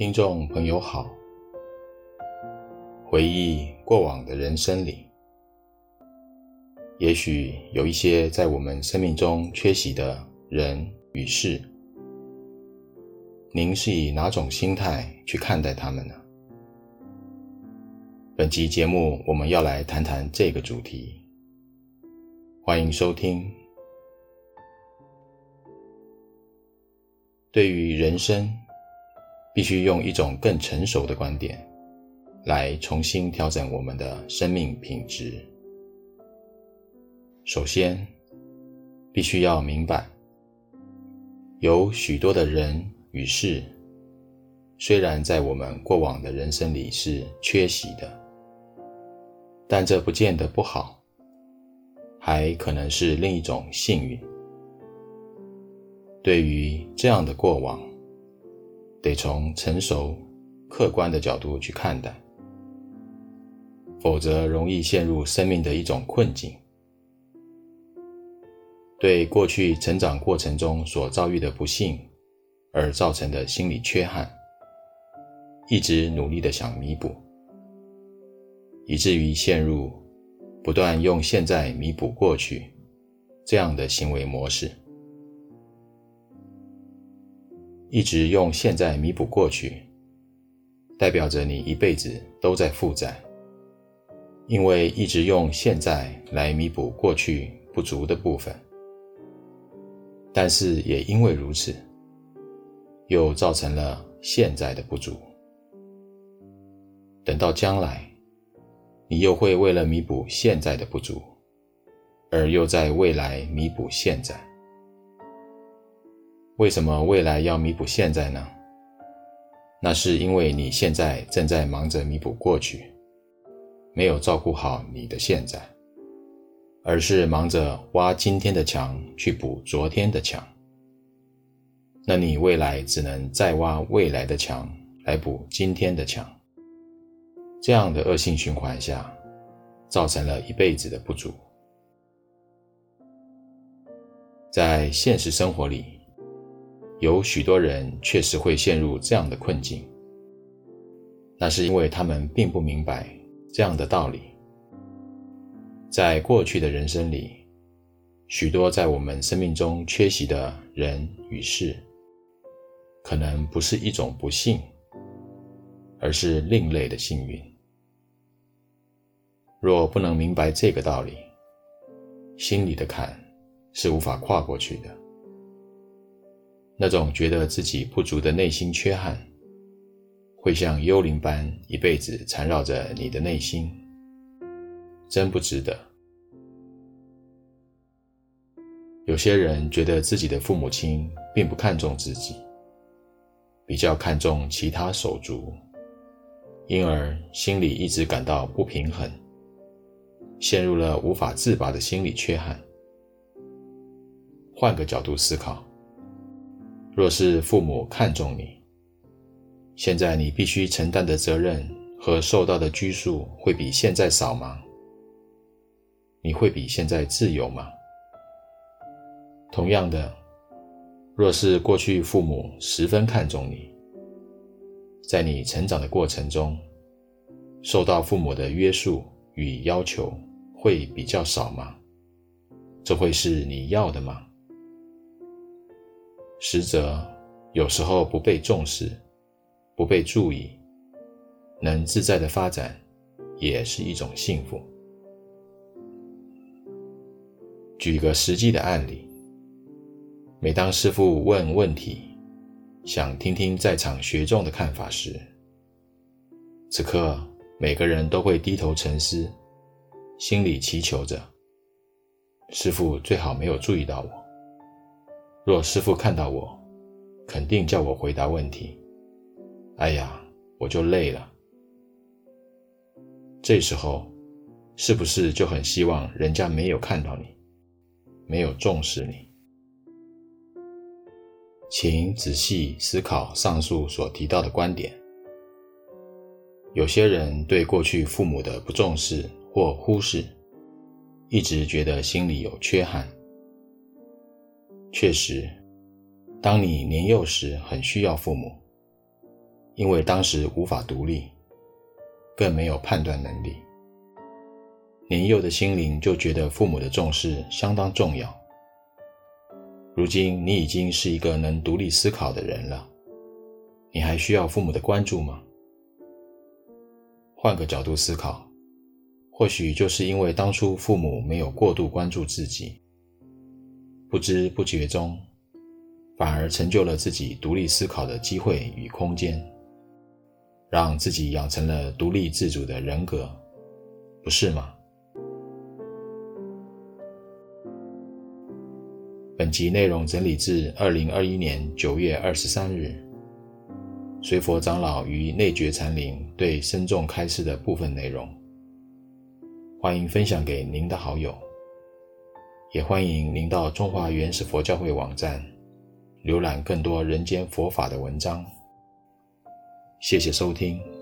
听众朋友好，回忆过往的人生里，也许有一些在我们生命中缺席的人与事，您是以哪种心态去看待他们呢？本期节目我们要来谈谈这个主题，欢迎收听。对于人生，必须用一种更成熟的观点，来重新调整我们的生命品质。首先，必须要明白，有许多的人与事，虽然在我们过往的人生里是缺席的，但这不见得不好，还可能是另一种幸运。对于这样的过往，得从成熟、客观的角度去看待，否则容易陷入生命的一种困境。对过去成长过程中所遭遇的不幸而造成的心理缺憾，一直努力的想弥补，以至于陷入不断用现在弥补过去这样的行为模式。一直用现在弥补过去，代表着你一辈子都在负债，因为一直用现在来弥补过去不足的部分。但是也因为如此，又造成了现在的不足。等到将来，你又会为了弥补现在的不足，而又在未来弥补现在。为什么未来要弥补现在呢？那是因为你现在正在忙着弥补过去，没有照顾好你的现在，而是忙着挖今天的墙去补昨天的墙。那你未来只能再挖未来的墙来补今天的墙。这样的恶性循环下，造成了一辈子的不足。在现实生活里，有许多人确实会陷入这样的困境，那是因为他们并不明白这样的道理。在过去的人生里，许多在我们生命中缺席的人与事，可能不是一种不幸，而是另类的幸运。若不能明白这个道理，心里的坎是无法跨过去的。那种觉得自己不足的内心缺憾，会像幽灵般一辈子缠绕着你的内心，真不值得。有些人觉得自己的父母亲并不看重自己，比较看重其他手足，因而心里一直感到不平衡，陷入了无法自拔的心理缺憾。换个角度思考。若是父母看重你，现在你必须承担的责任和受到的拘束会比现在少吗？你会比现在自由吗？同样的，若是过去父母十分看重你，在你成长的过程中，受到父母的约束与要求会比较少吗？这会是你要的吗？实则，有时候不被重视、不被注意，能自在的发展，也是一种幸福。举一个实际的案例，每当师父问问题，想听听在场学众的看法时，此刻每个人都会低头沉思，心里祈求着：师父最好没有注意到我。若师父看到我，肯定叫我回答问题。哎呀，我就累了。这时候，是不是就很希望人家没有看到你，没有重视你？请仔细思考上述所提到的观点。有些人对过去父母的不重视或忽视，一直觉得心里有缺憾。确实，当你年幼时很需要父母，因为当时无法独立，更没有判断能力。年幼的心灵就觉得父母的重视相当重要。如今你已经是一个能独立思考的人了，你还需要父母的关注吗？换个角度思考，或许就是因为当初父母没有过度关注自己，不知不觉中，反而成就了自己独立思考的机会与空间，让自己养成了独立自主的人格，不是吗？本集内容整理自二零二一年九月二十三日，随佛长老于内觉禅林对深重开示的部分内容。欢迎分享给您的好友，也欢迎您到中华原始佛教会网站浏览更多人间佛法的文章。谢谢收听。